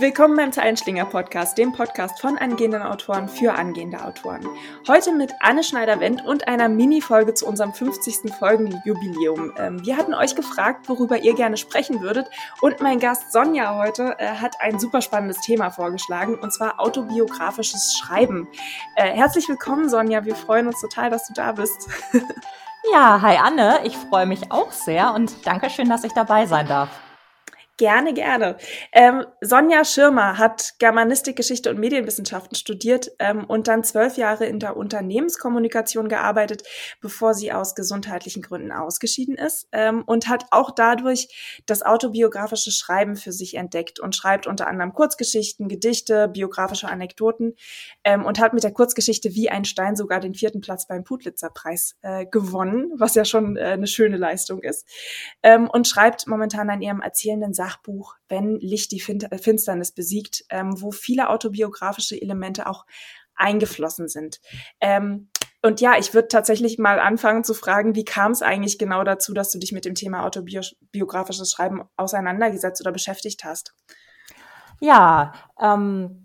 Willkommen beim Zeilenschlinger Podcast, dem Podcast von angehenden Autoren für angehende Autoren. Heute mit Anne Schneider-Wendt und einer Mini-Folge zu unserem 50. Folgenjubiläum. Ähm, wir hatten euch gefragt, worüber ihr gerne sprechen würdet und mein Gast Sonja heute äh, hat ein super spannendes Thema vorgeschlagen und zwar autobiografisches Schreiben. Äh, herzlich willkommen, Sonja. Wir freuen uns total, dass du da bist. ja, hi Anne. Ich freue mich auch sehr und danke schön, dass ich dabei sein darf. Gerne, gerne. Ähm, Sonja Schirmer hat Germanistik, Geschichte und Medienwissenschaften studiert ähm, und dann zwölf Jahre in der Unternehmenskommunikation gearbeitet, bevor sie aus gesundheitlichen Gründen ausgeschieden ist ähm, und hat auch dadurch das autobiografische Schreiben für sich entdeckt und schreibt unter anderem Kurzgeschichten, Gedichte, biografische Anekdoten ähm, und hat mit der Kurzgeschichte Wie ein Stein sogar den vierten Platz beim Putlitzer Preis äh, gewonnen, was ja schon äh, eine schöne Leistung ist ähm, und schreibt momentan an ihrem erzählenden Sachen Sachbuch Wenn Licht die äh, Finsternis besiegt, ähm, wo viele autobiografische Elemente auch eingeflossen sind. Ähm, und ja, ich würde tatsächlich mal anfangen zu fragen, wie kam es eigentlich genau dazu, dass du dich mit dem Thema autobiografisches Schreiben auseinandergesetzt oder beschäftigt hast? Ja, ähm,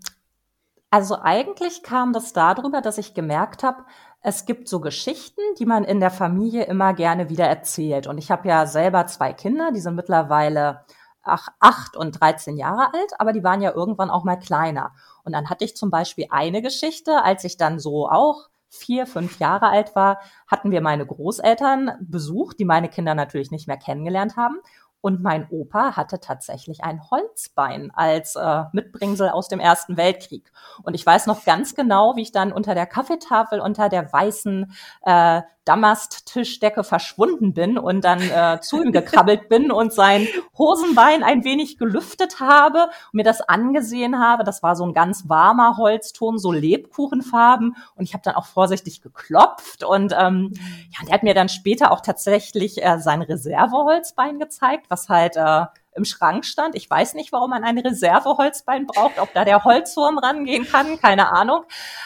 also eigentlich kam das darüber, dass ich gemerkt habe, es gibt so Geschichten, die man in der Familie immer gerne wieder erzählt. Und ich habe ja selber zwei Kinder, die sind mittlerweile acht und 13 Jahre alt, aber die waren ja irgendwann auch mal kleiner. Und dann hatte ich zum Beispiel eine Geschichte, als ich dann so auch vier, fünf Jahre alt war, hatten wir meine Großeltern besucht, die meine Kinder natürlich nicht mehr kennengelernt haben. Und mein Opa hatte tatsächlich ein Holzbein als äh, Mitbringsel aus dem Ersten Weltkrieg. Und ich weiß noch ganz genau, wie ich dann unter der Kaffeetafel unter der weißen äh, Damasttischdecke verschwunden bin und dann äh, zu ihm gekrabbelt bin und sein Hosenbein ein wenig gelüftet habe und mir das angesehen habe. Das war so ein ganz warmer Holzton, so Lebkuchenfarben. Und ich habe dann auch vorsichtig geklopft. Und ähm, ja, der hat mir dann später auch tatsächlich äh, sein Reserveholzbein gezeigt, was halt äh, im Schrank stand. Ich weiß nicht, warum man ein Reserveholzbein braucht, ob da der Holzwurm rangehen kann, keine Ahnung.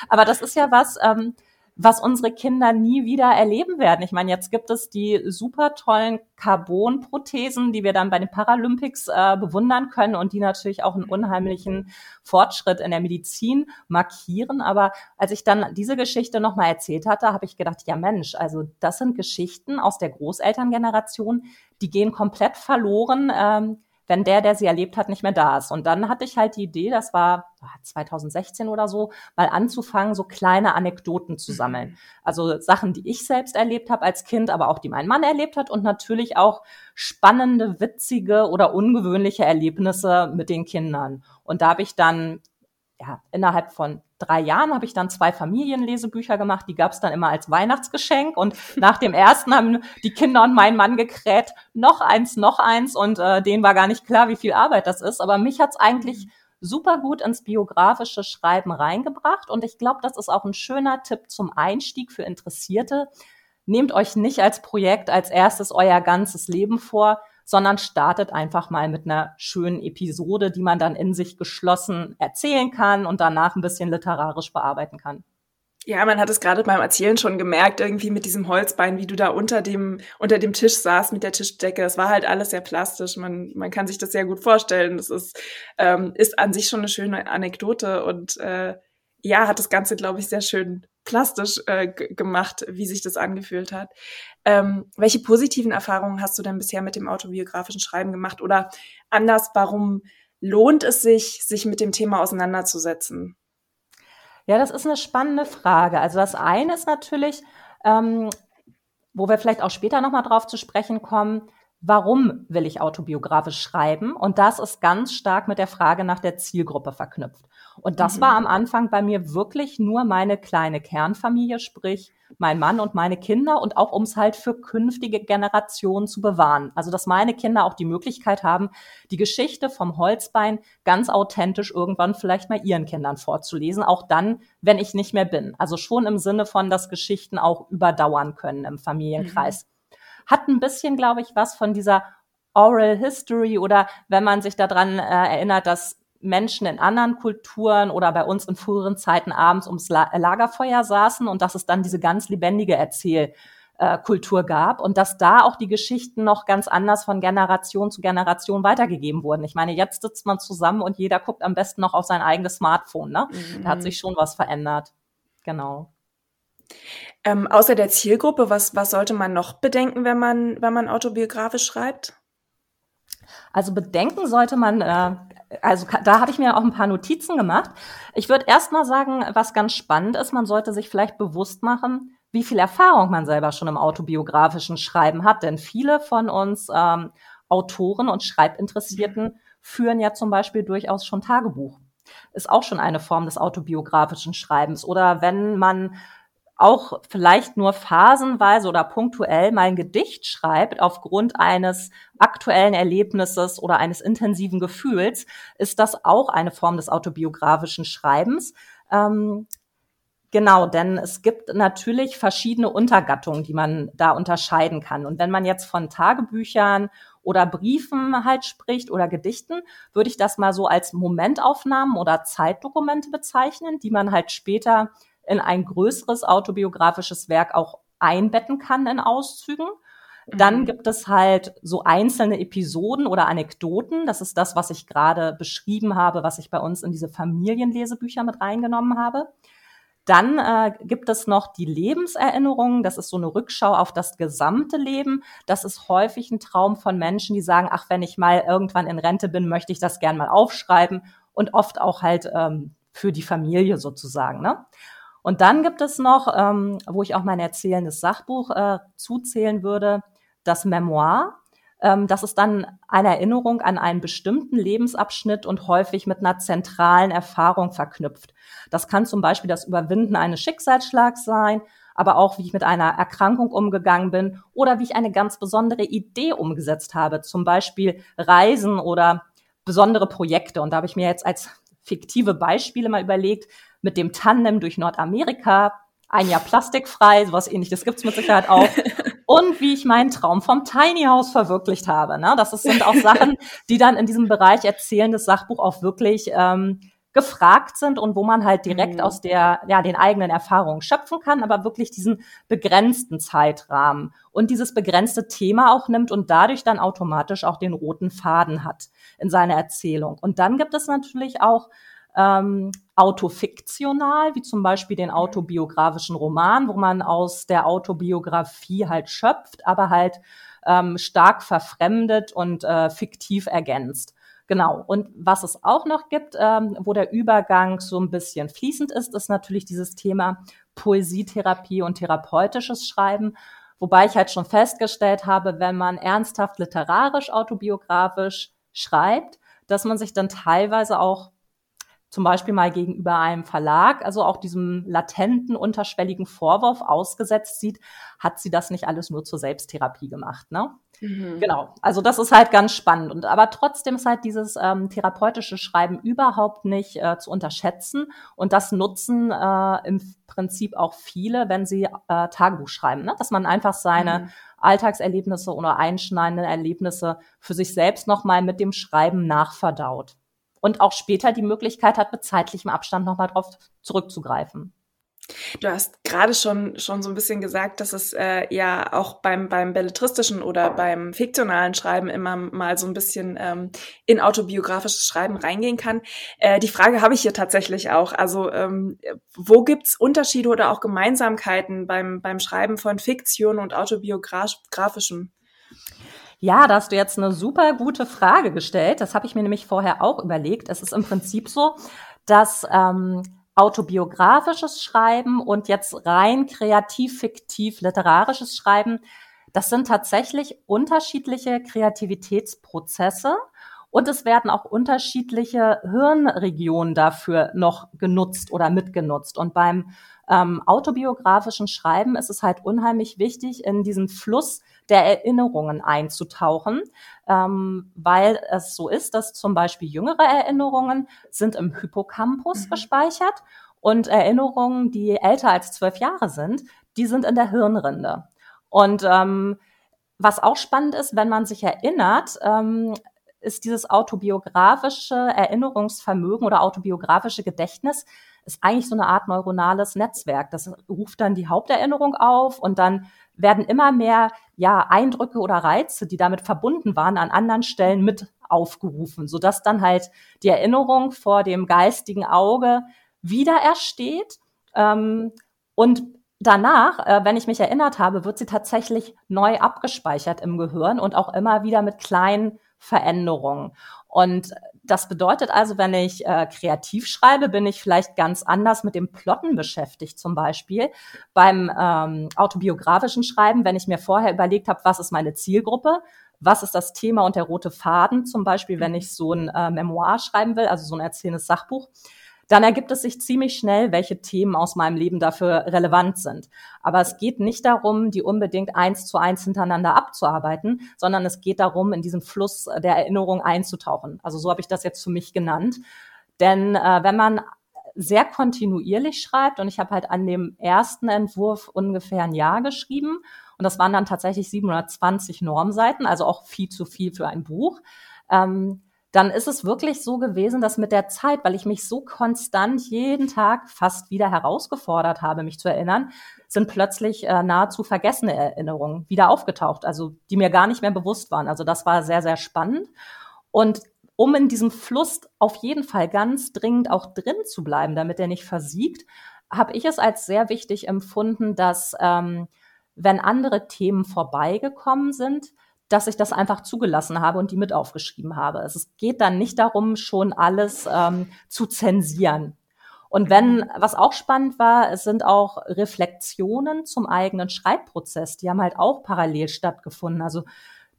Aber das ist ja was, ähm, was unsere Kinder nie wieder erleben werden. Ich meine, jetzt gibt es die super tollen Carbon-Prothesen, die wir dann bei den Paralympics äh, bewundern können und die natürlich auch einen unheimlichen Fortschritt in der Medizin markieren. Aber als ich dann diese Geschichte nochmal erzählt hatte, habe ich gedacht, ja Mensch, also das sind Geschichten aus der Großelterngeneration, die gehen komplett verloren. Ähm, wenn der, der sie erlebt hat, nicht mehr da ist. Und dann hatte ich halt die Idee, das war 2016 oder so, mal anzufangen, so kleine Anekdoten zu sammeln. Mhm. Also Sachen, die ich selbst erlebt habe als Kind, aber auch die mein Mann erlebt hat und natürlich auch spannende, witzige oder ungewöhnliche Erlebnisse mit den Kindern. Und da habe ich dann ja, innerhalb von drei Jahren habe ich dann zwei Familienlesebücher gemacht, die gab es dann immer als Weihnachtsgeschenk. Und nach dem ersten haben die Kinder und mein Mann gekräht, noch eins, noch eins. Und äh, denen war gar nicht klar, wie viel Arbeit das ist, aber mich hat's eigentlich super gut ins biografische Schreiben reingebracht. Und ich glaube, das ist auch ein schöner Tipp zum Einstieg für Interessierte. Nehmt euch nicht als Projekt als erstes euer ganzes Leben vor, sondern startet einfach mal mit einer schönen Episode, die man dann in sich geschlossen erzählen kann und danach ein bisschen literarisch bearbeiten kann. Ja, man hat es gerade beim Erzählen schon gemerkt, irgendwie mit diesem Holzbein, wie du da unter dem, unter dem Tisch saßt mit der Tischdecke. Es war halt alles sehr plastisch. Man, man kann sich das sehr gut vorstellen. Das ist, ähm, ist an sich schon eine schöne Anekdote und äh, ja, hat das Ganze, glaube ich, sehr schön plastisch äh, gemacht, wie sich das angefühlt hat. Ähm, welche positiven Erfahrungen hast du denn bisher mit dem autobiografischen Schreiben gemacht? Oder anders, warum lohnt es sich, sich mit dem Thema auseinanderzusetzen? Ja, das ist eine spannende Frage. Also das eine ist natürlich, ähm, wo wir vielleicht auch später nochmal drauf zu sprechen kommen, warum will ich autobiografisch schreiben? Und das ist ganz stark mit der Frage nach der Zielgruppe verknüpft. Und das mhm. war am Anfang bei mir wirklich nur meine kleine Kernfamilie, sprich mein Mann und meine Kinder und auch um es halt für künftige Generationen zu bewahren. Also dass meine Kinder auch die Möglichkeit haben, die Geschichte vom Holzbein ganz authentisch irgendwann vielleicht mal ihren Kindern vorzulesen, auch dann, wenn ich nicht mehr bin. Also schon im Sinne von, dass Geschichten auch überdauern können im Familienkreis. Mhm. Hat ein bisschen, glaube ich, was von dieser Oral History oder wenn man sich daran äh, erinnert, dass Menschen in anderen Kulturen oder bei uns in früheren Zeiten abends ums Lagerfeuer saßen und dass es dann diese ganz lebendige Erzähl äh, Kultur gab und dass da auch die Geschichten noch ganz anders von Generation zu Generation weitergegeben wurden. Ich meine, jetzt sitzt man zusammen und jeder guckt am besten noch auf sein eigenes Smartphone. Ne? Mhm. Da hat sich schon was verändert. Genau. Ähm, außer der Zielgruppe, was, was sollte man noch bedenken, wenn man, wenn man autobiografisch schreibt? Also bedenken sollte man, äh, also da habe ich mir auch ein paar Notizen gemacht. Ich würde erst mal sagen, was ganz spannend ist, man sollte sich vielleicht bewusst machen, wie viel Erfahrung man selber schon im autobiografischen Schreiben hat. Denn viele von uns ähm, Autoren und Schreibinteressierten führen ja zum Beispiel durchaus schon Tagebuch. Ist auch schon eine Form des autobiografischen Schreibens. Oder wenn man auch vielleicht nur phasenweise oder punktuell mal ein Gedicht schreibt aufgrund eines aktuellen Erlebnisses oder eines intensiven Gefühls, ist das auch eine Form des autobiografischen Schreibens. Ähm, Genau, denn es gibt natürlich verschiedene Untergattungen, die man da unterscheiden kann. Und wenn man jetzt von Tagebüchern oder Briefen halt spricht oder Gedichten, würde ich das mal so als Momentaufnahmen oder Zeitdokumente bezeichnen, die man halt später in ein größeres autobiografisches Werk auch einbetten kann in Auszügen. Dann mhm. gibt es halt so einzelne Episoden oder Anekdoten. Das ist das, was ich gerade beschrieben habe, was ich bei uns in diese Familienlesebücher mit reingenommen habe. Dann äh, gibt es noch die Lebenserinnerungen. Das ist so eine Rückschau auf das gesamte Leben. Das ist häufig ein Traum von Menschen, die sagen, ach, wenn ich mal irgendwann in Rente bin, möchte ich das gern mal aufschreiben. Und oft auch halt ähm, für die Familie sozusagen. Ne? Und dann gibt es noch, ähm, wo ich auch mein erzählendes Sachbuch äh, zuzählen würde, das Memoir. Ähm, das ist dann eine Erinnerung an einen bestimmten Lebensabschnitt und häufig mit einer zentralen Erfahrung verknüpft. Das kann zum Beispiel das Überwinden eines Schicksalsschlags sein, aber auch wie ich mit einer Erkrankung umgegangen bin oder wie ich eine ganz besondere Idee umgesetzt habe, zum Beispiel Reisen oder besondere Projekte. Und da habe ich mir jetzt als fiktive Beispiele mal überlegt, mit dem Tandem durch Nordamerika, ein Jahr plastikfrei, sowas ähnliches gibt's mit Sicherheit auch. Und wie ich meinen Traum vom Tiny House verwirklicht habe. Ne? Das sind auch Sachen, die dann in diesem Bereich erzählendes Sachbuch auch wirklich ähm, gefragt sind und wo man halt direkt mhm. aus der, ja, den eigenen Erfahrungen schöpfen kann, aber wirklich diesen begrenzten Zeitrahmen und dieses begrenzte Thema auch nimmt und dadurch dann automatisch auch den roten Faden hat in seiner Erzählung. Und dann gibt es natürlich auch ähm, autofiktional, wie zum Beispiel den autobiografischen Roman, wo man aus der Autobiografie halt schöpft, aber halt ähm, stark verfremdet und äh, fiktiv ergänzt. Genau. Und was es auch noch gibt, ähm, wo der Übergang so ein bisschen fließend ist, ist natürlich dieses Thema Poesietherapie und therapeutisches Schreiben. Wobei ich halt schon festgestellt habe, wenn man ernsthaft literarisch autobiografisch schreibt, dass man sich dann teilweise auch zum Beispiel mal gegenüber einem Verlag, also auch diesem latenten, unterschwelligen Vorwurf ausgesetzt sieht, hat sie das nicht alles nur zur Selbsttherapie gemacht, ne? Mhm. Genau. Also das ist halt ganz spannend. Und aber trotzdem ist halt dieses ähm, therapeutische Schreiben überhaupt nicht äh, zu unterschätzen. Und das nutzen äh, im Prinzip auch viele, wenn sie äh, Tagebuch schreiben, ne? dass man einfach seine mhm. Alltagserlebnisse oder einschneidende Erlebnisse für sich selbst nochmal mit dem Schreiben nachverdaut und auch später die Möglichkeit hat, mit zeitlichem Abstand nochmal drauf zurückzugreifen. Du hast gerade schon, schon so ein bisschen gesagt, dass es äh, ja auch beim, beim belletristischen oder beim fiktionalen Schreiben immer mal so ein bisschen ähm, in autobiografisches Schreiben reingehen kann. Äh, die Frage habe ich hier tatsächlich auch. Also ähm, wo gibt's Unterschiede oder auch Gemeinsamkeiten beim, beim Schreiben von Fiktion und autobiografischem? Ja, da hast du jetzt eine super gute Frage gestellt. Das habe ich mir nämlich vorher auch überlegt. Es ist im Prinzip so, dass ähm, autobiografisches Schreiben und jetzt rein kreativ, fiktiv, literarisches Schreiben, das sind tatsächlich unterschiedliche Kreativitätsprozesse. Und es werden auch unterschiedliche Hirnregionen dafür noch genutzt oder mitgenutzt. Und beim ähm, autobiografischen Schreiben ist es halt unheimlich wichtig, in diesen Fluss der Erinnerungen einzutauchen, ähm, weil es so ist, dass zum Beispiel jüngere Erinnerungen sind im Hippocampus mhm. gespeichert und Erinnerungen, die älter als zwölf Jahre sind, die sind in der Hirnrinde. Und ähm, was auch spannend ist, wenn man sich erinnert, ähm, ist dieses autobiografische Erinnerungsvermögen oder autobiografische Gedächtnis ist eigentlich so eine Art neuronales Netzwerk. Das ruft dann die Haupterinnerung auf und dann werden immer mehr ja Eindrücke oder Reize, die damit verbunden waren, an anderen Stellen mit aufgerufen, sodass dann halt die Erinnerung vor dem geistigen Auge wieder ersteht. Ähm, und danach, äh, wenn ich mich erinnert habe, wird sie tatsächlich neu abgespeichert im Gehirn und auch immer wieder mit kleinen Veränderungen. Und das bedeutet also, wenn ich äh, kreativ schreibe, bin ich vielleicht ganz anders mit dem Plotten beschäftigt zum Beispiel. Beim ähm, autobiografischen Schreiben, wenn ich mir vorher überlegt habe, was ist meine Zielgruppe, was ist das Thema und der rote Faden, zum Beispiel, wenn ich so ein äh, Memoir schreiben will, also so ein erzählendes Sachbuch, dann ergibt es sich ziemlich schnell, welche Themen aus meinem Leben dafür relevant sind. Aber es geht nicht darum, die unbedingt eins zu eins hintereinander abzuarbeiten, sondern es geht darum, in diesen Fluss der Erinnerung einzutauchen. Also so habe ich das jetzt für mich genannt. Denn äh, wenn man sehr kontinuierlich schreibt und ich habe halt an dem ersten Entwurf ungefähr ein Jahr geschrieben und das waren dann tatsächlich 720 Normseiten, also auch viel zu viel für ein Buch. Ähm, dann ist es wirklich so gewesen, dass mit der Zeit, weil ich mich so konstant jeden Tag fast wieder herausgefordert habe, mich zu erinnern, sind plötzlich äh, nahezu vergessene Erinnerungen wieder aufgetaucht, also die mir gar nicht mehr bewusst waren. Also das war sehr, sehr spannend. Und um in diesem Fluss auf jeden Fall ganz dringend auch drin zu bleiben, damit er nicht versiegt, habe ich es als sehr wichtig empfunden, dass ähm, wenn andere Themen vorbeigekommen sind, dass ich das einfach zugelassen habe und die mit aufgeschrieben habe. Es geht dann nicht darum, schon alles ähm, zu zensieren. Und wenn, was auch spannend war, es sind auch Reflexionen zum eigenen Schreibprozess, die haben halt auch parallel stattgefunden. Also,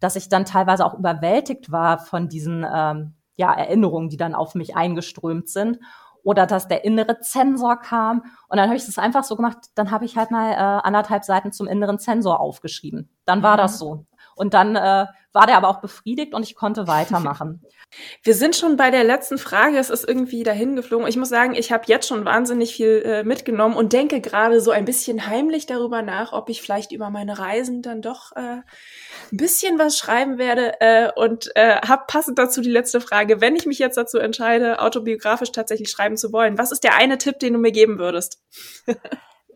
dass ich dann teilweise auch überwältigt war von diesen ähm, ja, Erinnerungen, die dann auf mich eingeströmt sind. Oder dass der innere Zensor kam. Und dann habe ich das einfach so gemacht, dann habe ich halt mal äh, anderthalb Seiten zum inneren Zensor aufgeschrieben. Dann war mhm. das so. Und dann äh, war der aber auch befriedigt und ich konnte weitermachen. Wir sind schon bei der letzten Frage. Es ist irgendwie dahin geflogen. Ich muss sagen, ich habe jetzt schon wahnsinnig viel äh, mitgenommen und denke gerade so ein bisschen heimlich darüber nach, ob ich vielleicht über meine Reisen dann doch äh, ein bisschen was schreiben werde. Äh, und äh, habe passend dazu die letzte Frage. Wenn ich mich jetzt dazu entscheide, autobiografisch tatsächlich schreiben zu wollen, was ist der eine Tipp, den du mir geben würdest?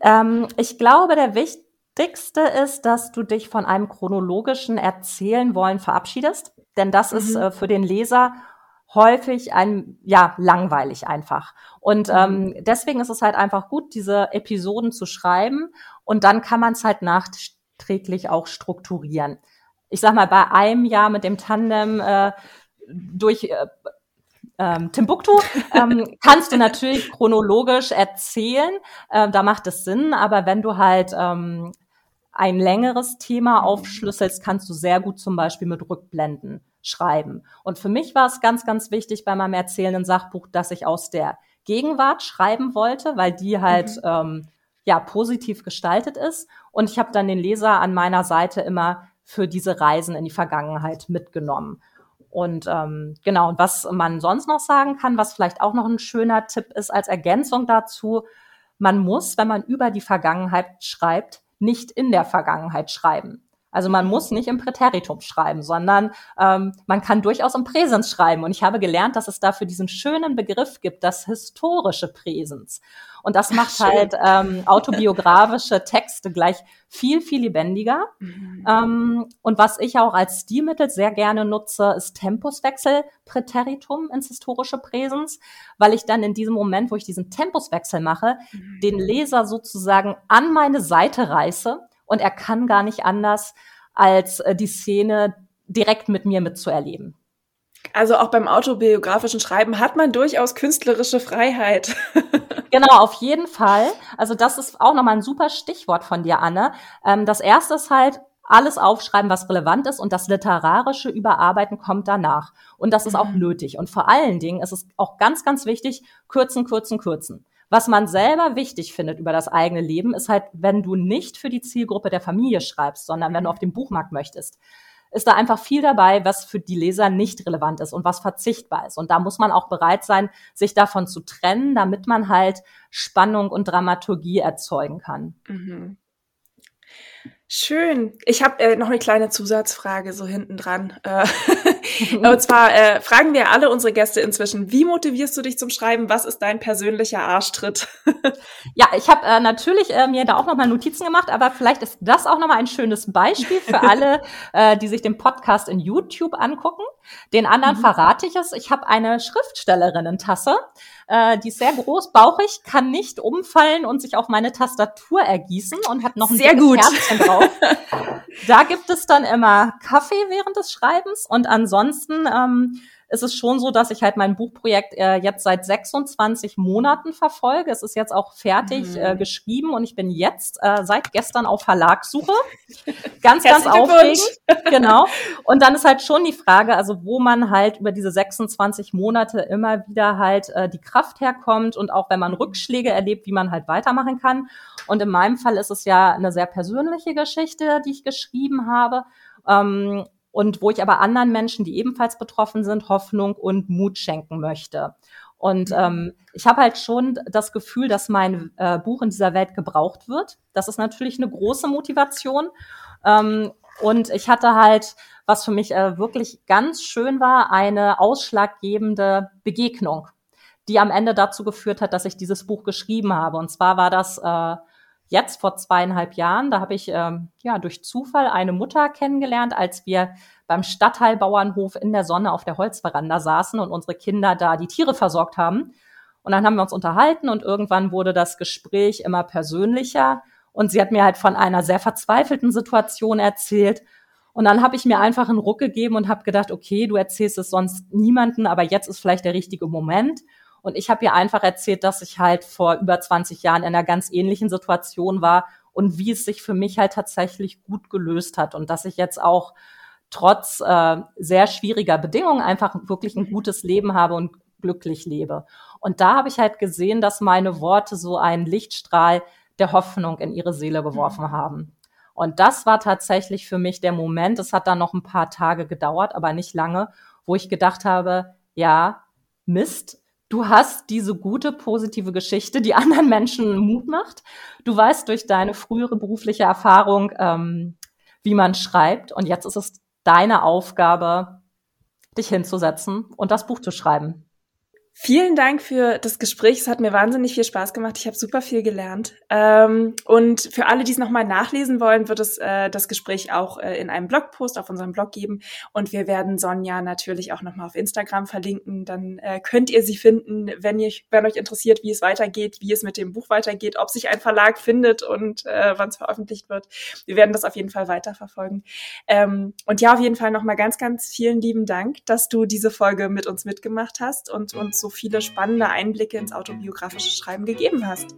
ähm, ich glaube, der wichtigste Wichtigste ist, dass du dich von einem chronologischen Erzählen wollen verabschiedest, denn das mhm. ist äh, für den Leser häufig ein, ja, langweilig einfach. Und mhm. ähm, deswegen ist es halt einfach gut, diese Episoden zu schreiben und dann kann man es halt nachträglich auch strukturieren. Ich sag mal, bei einem Jahr mit dem Tandem äh, durch äh, ähm, Timbuktu ähm, kannst du natürlich chronologisch erzählen, äh, da macht es Sinn, aber wenn du halt ähm, ein längeres Thema aufschlüsselst, kannst du sehr gut zum Beispiel mit Rückblenden schreiben. Und für mich war es ganz, ganz wichtig bei meinem erzählenden Sachbuch, dass ich aus der Gegenwart schreiben wollte, weil die halt mhm. ähm, ja positiv gestaltet ist. Und ich habe dann den Leser an meiner Seite immer für diese Reisen in die Vergangenheit mitgenommen. Und ähm, genau, und was man sonst noch sagen kann, was vielleicht auch noch ein schöner Tipp ist als Ergänzung dazu, man muss, wenn man über die Vergangenheit schreibt, nicht in der Vergangenheit schreiben. Also man muss nicht im Präteritum schreiben, sondern ähm, man kann durchaus im Präsens schreiben. Und ich habe gelernt, dass es dafür diesen schönen Begriff gibt, das historische Präsens. Und das macht Ach, halt ähm, autobiografische Texte gleich viel, viel lebendiger. Mhm. Ähm, und was ich auch als Stilmittel sehr gerne nutze, ist Tempuswechsel Präteritum ins historische Präsens, weil ich dann in diesem Moment, wo ich diesen Tempuswechsel mache, mhm. den Leser sozusagen an meine Seite reiße und er kann gar nicht anders, als äh, die Szene direkt mit mir mitzuerleben. Also auch beim autobiografischen Schreiben hat man durchaus künstlerische Freiheit. genau, auf jeden Fall. Also das ist auch nochmal ein super Stichwort von dir, Anne. Ähm, das erste ist halt, alles aufschreiben, was relevant ist und das literarische Überarbeiten kommt danach. Und das ist mhm. auch nötig. Und vor allen Dingen ist es auch ganz, ganz wichtig, kürzen, kürzen, kürzen. Was man selber wichtig findet über das eigene Leben, ist halt, wenn du nicht für die Zielgruppe der Familie schreibst, sondern wenn du auf dem Buchmarkt möchtest, ist da einfach viel dabei, was für die Leser nicht relevant ist und was verzichtbar ist. Und da muss man auch bereit sein, sich davon zu trennen, damit man halt Spannung und Dramaturgie erzeugen kann. Mhm. Schön. Ich habe äh, noch eine kleine Zusatzfrage so hinten dran. Äh, und zwar äh, fragen wir alle unsere Gäste inzwischen, wie motivierst du dich zum Schreiben? Was ist dein persönlicher Arschtritt? ja, ich habe äh, natürlich äh, mir da auch nochmal Notizen gemacht, aber vielleicht ist das auch nochmal ein schönes Beispiel für alle, äh, die sich den Podcast in YouTube angucken. Den anderen mhm. verrate ich es. Ich habe eine Schriftstellerinnen-Tasse. Äh, die ist sehr groß, bauchig, kann nicht umfallen und sich auf meine Tastatur ergießen und hat noch ein sehr gut. Herzchen drauf. Da gibt es dann immer Kaffee während des Schreibens und ansonsten ähm, ist es schon so, dass ich halt mein Buchprojekt äh, jetzt seit 26 Monaten verfolge. Es ist jetzt auch fertig mhm. äh, geschrieben und ich bin jetzt äh, seit gestern auf Verlagssuche. Ganz, ganz aufregend. genau. Und dann ist halt schon die Frage, also wo man halt über diese 26 Monate immer wieder halt äh, die Kraft herkommt und auch wenn man Rückschläge erlebt, wie man halt weitermachen kann. Und in meinem Fall ist es ja eine sehr persönliche Geschichte, die ich geschrieben habe. Ähm, und wo ich aber anderen Menschen, die ebenfalls betroffen sind, Hoffnung und Mut schenken möchte. Und mhm. ähm, ich habe halt schon das Gefühl, dass mein äh, Buch in dieser Welt gebraucht wird. Das ist natürlich eine große Motivation. Ähm, und ich hatte halt, was für mich äh, wirklich ganz schön war, eine ausschlaggebende Begegnung, die am Ende dazu geführt hat, dass ich dieses Buch geschrieben habe. Und zwar war das äh, jetzt vor zweieinhalb Jahren, da habe ich ähm, ja durch Zufall eine Mutter kennengelernt, als wir beim Stadtteilbauernhof in der Sonne auf der Holzveranda saßen und unsere Kinder da die Tiere versorgt haben. Und dann haben wir uns unterhalten und irgendwann wurde das Gespräch immer persönlicher und sie hat mir halt von einer sehr verzweifelten Situation erzählt. Und dann habe ich mir einfach einen Ruck gegeben und habe gedacht, okay, du erzählst es sonst niemanden, aber jetzt ist vielleicht der richtige Moment. Und ich habe ihr einfach erzählt, dass ich halt vor über 20 Jahren in einer ganz ähnlichen Situation war und wie es sich für mich halt tatsächlich gut gelöst hat und dass ich jetzt auch trotz äh, sehr schwieriger Bedingungen einfach wirklich ein gutes Leben habe und glücklich lebe. Und da habe ich halt gesehen, dass meine Worte so einen Lichtstrahl der Hoffnung in ihre Seele geworfen haben. Und das war tatsächlich für mich der Moment, es hat dann noch ein paar Tage gedauert, aber nicht lange, wo ich gedacht habe, ja, Mist, Du hast diese gute, positive Geschichte, die anderen Menschen Mut macht. Du weißt durch deine frühere berufliche Erfahrung, ähm, wie man schreibt. Und jetzt ist es deine Aufgabe, dich hinzusetzen und das Buch zu schreiben. Vielen Dank für das Gespräch. Es hat mir wahnsinnig viel Spaß gemacht. Ich habe super viel gelernt. Ähm, und für alle, die es nochmal nachlesen wollen, wird es äh, das Gespräch auch äh, in einem Blogpost auf unserem Blog geben. Und wir werden Sonja natürlich auch nochmal auf Instagram verlinken. Dann äh, könnt ihr sie finden, wenn, ihr, wenn euch interessiert, wie es weitergeht, wie es mit dem Buch weitergeht, ob sich ein Verlag findet und wann es veröffentlicht wird. Wir werden das auf jeden Fall weiterverfolgen. Ähm, und ja, auf jeden Fall nochmal ganz, ganz vielen lieben Dank, dass du diese Folge mit uns mitgemacht hast und uns so viele spannende Einblicke ins autobiografische Schreiben gegeben hast.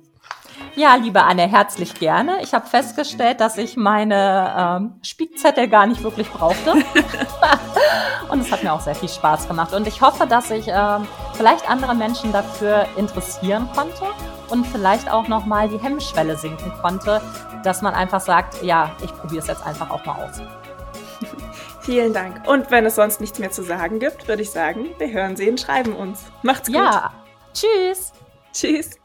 Ja, liebe Anne, herzlich gerne. Ich habe festgestellt, dass ich meine ähm, Spickzettel gar nicht wirklich brauchte. und es hat mir auch sehr viel Spaß gemacht. Und ich hoffe, dass ich ähm, vielleicht andere Menschen dafür interessieren konnte und vielleicht auch nochmal die Hemmschwelle sinken konnte, dass man einfach sagt, ja, ich probiere es jetzt einfach auch mal aus. Vielen Dank. Und wenn es sonst nichts mehr zu sagen gibt, würde ich sagen, wir hören, sehen, schreiben uns. Macht's gut. Ja. Tschüss. Tschüss.